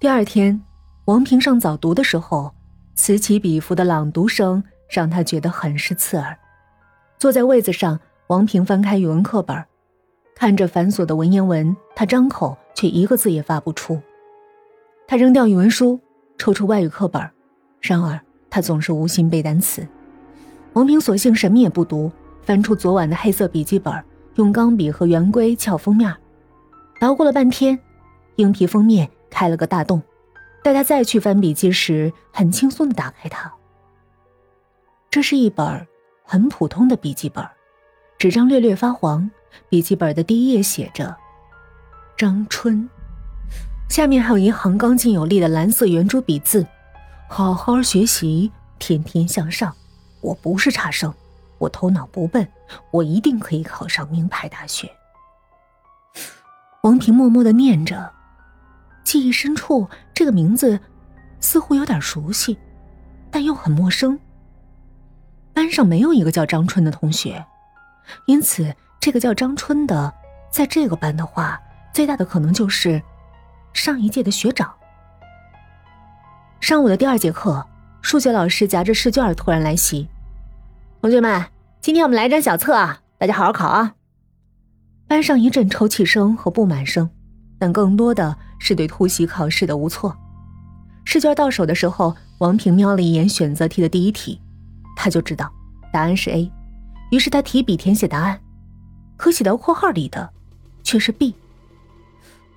第二天，王平上早读的时候，此起彼伏的朗读声让他觉得很是刺耳。坐在位子上，王平翻开语文课本，看着繁琐的文言文，他张口却一个字也发不出。他扔掉语文书，抽出外语课本，然而他总是无心背单词。王平索性什么也不读，翻出昨晚的黑色笔记本，用钢笔和圆规撬封面，捣鼓了半天，硬皮封面开了个大洞。待他再去翻笔记时，很轻松的打开它。这是一本很普通的笔记本，纸张略略发黄。笔记本的第一页写着：“张春”，下面还有一行刚劲有力的蓝色圆珠笔字：“好好学习，天天向上。”我不是差生，我头脑不笨，我一定可以考上名牌大学。王平默默的念着，记忆深处这个名字似乎有点熟悉，但又很陌生。班上没有一个叫张春的同学，因此这个叫张春的，在这个班的话，最大的可能就是上一届的学长。上午的第二节课。数学老师夹着试卷突然来袭，同学们，今天我们来一张小测啊，大家好好考啊！班上一阵抽泣声和不满声，但更多的是对突袭考试的无措。试卷到手的时候，王平瞄了一眼选择题的第一题，他就知道答案是 A，于是他提笔填写答案，可写到括号里的却是 B。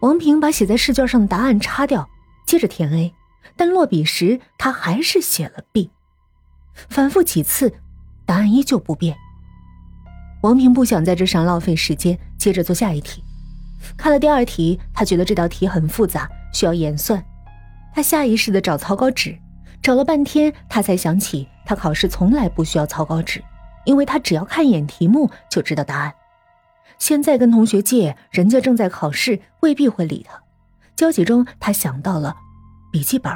王平把写在试卷上的答案擦掉，接着填 A。但落笔时，他还是写了 B，反复几次，答案依旧不变。王平不想在这上浪费时间，接着做下一题。看了第二题，他觉得这道题很复杂，需要演算。他下意识的找草稿纸，找了半天，他才想起他考试从来不需要草稿纸，因为他只要看一眼题目就知道答案。现在跟同学借，人家正在考试，未必会理他。焦急中，他想到了。笔记本，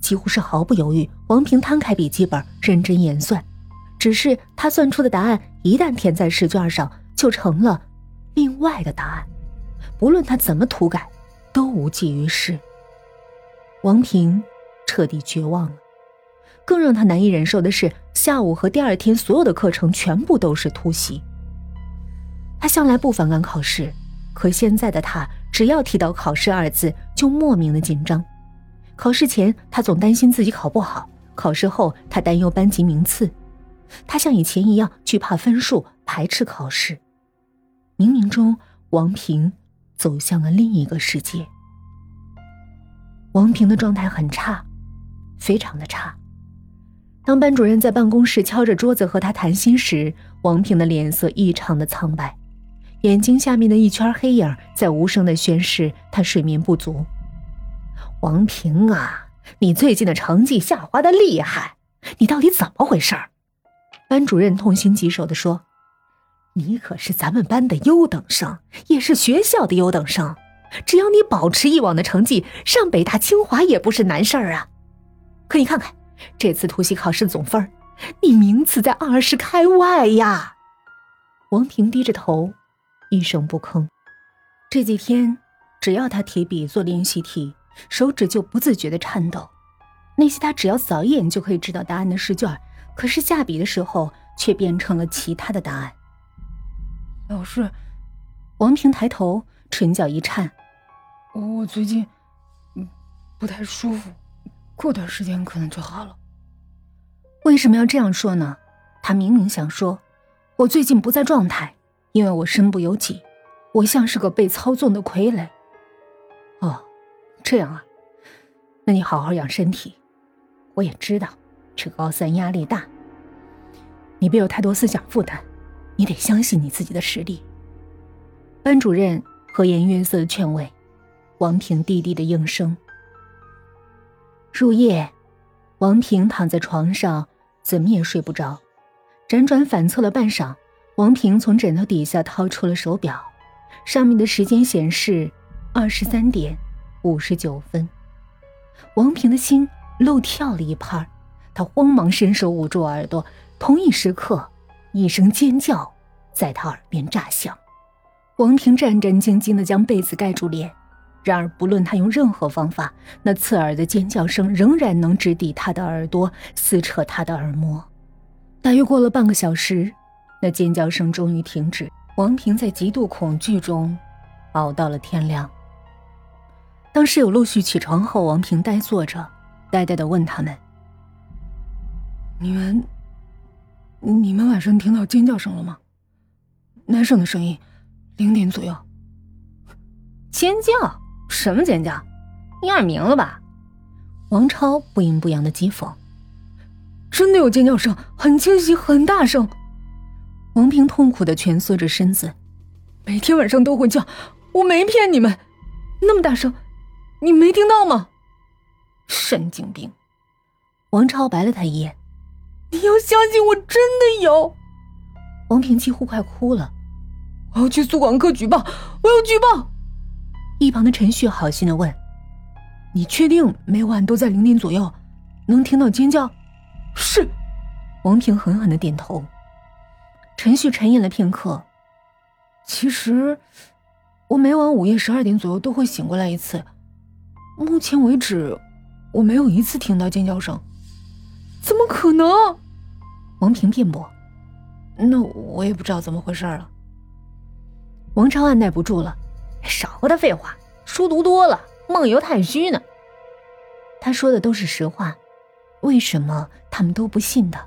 几乎是毫不犹豫，王平摊开笔记本，认真演算。只是他算出的答案一旦填在试卷上，就成了另外的答案，不论他怎么涂改，都无济于事。王平彻底绝望了。更让他难以忍受的是，下午和第二天所有的课程全部都是突袭。他向来不反感考试，可现在的他，只要提到考试二字，就莫名的紧张。考试前，他总担心自己考不好；考试后，他担忧班级名次。他像以前一样惧怕分数，排斥考试。冥冥中，王平走向了另一个世界。王平的状态很差，非常的差。当班主任在办公室敲着桌子和他谈心时，王平的脸色异常的苍白，眼睛下面的一圈黑影在无声的宣示他睡眠不足。王平啊，你最近的成绩下滑的厉害，你到底怎么回事？班主任痛心疾首的说：“你可是咱们班的优等生，也是学校的优等生，只要你保持以往的成绩，上北大清华也不是难事儿啊。可你看看这次突袭考试总分，你名次在二十开外呀。”王平低着头，一声不吭。这几天，只要他提笔做练习题。手指就不自觉的颤抖，那些他只要扫一眼就可以知道答案的试卷，可是下笔的时候却变成了其他的答案。老师，王平抬头，唇角一颤，我最近嗯不太舒服，过段时间可能就好了。为什么要这样说呢？他明明想说，我最近不在状态，因为我身不由己，我像是个被操纵的傀儡。哦。这样啊，那你好好养身体。我也知道，这高三压力大，你别有太多思想负担，你得相信你自己的实力。班主任和颜悦色的劝慰，王平低低的应声。入夜，王平躺在床上，怎么也睡不着，辗转反侧了半晌，王平从枕头底下掏出了手表，上面的时间显示二十三点。五十九分，王平的心漏跳了一拍他慌忙伸手捂住耳朵。同一时刻，一声尖叫在他耳边炸响。王平战战兢兢的将被子盖住脸，然而，不论他用任何方法，那刺耳的尖叫声仍然能直抵他的耳朵，撕扯他的耳膜。大约过了半个小时，那尖叫声终于停止。王平在极度恐惧中熬到了天亮。当室友陆续起床后，王平呆坐着，呆呆的问他们：“你们，你们晚上听到尖叫声了吗？男生的声音，零点左右。尖叫？什么尖叫？你耳鸣了吧？”王超不阴不阳的讥讽：“真的有尖叫声，很清晰，很大声。”王平痛苦的蜷缩着身子，每天晚上都会叫，我没骗你们，那么大声。你没听到吗？神经病！王超白了他一眼。你要相信我，真的有。王平几乎快哭了。我要去宿管科举报，我要举报。一旁的陈旭好心的问：“你确定每晚都在零点左右能听到尖叫？”是。王平狠狠的点头。陈旭沉吟了片刻。其实，我每晚午夜十二点左右都会醒过来一次。目前为止，我没有一次听到尖叫声，可能？王平辩驳。那我也不知道怎么回事了。王超按耐不住了，少和他废话，书读多了，梦游太虚呢。他说的都是实话，为什么他们都不信的？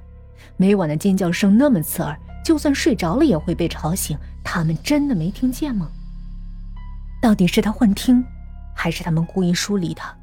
每晚的尖叫声那么刺耳，就算睡着了也会被吵醒，他们真的没听见吗？到底是他幻听？还是他们故意疏离他。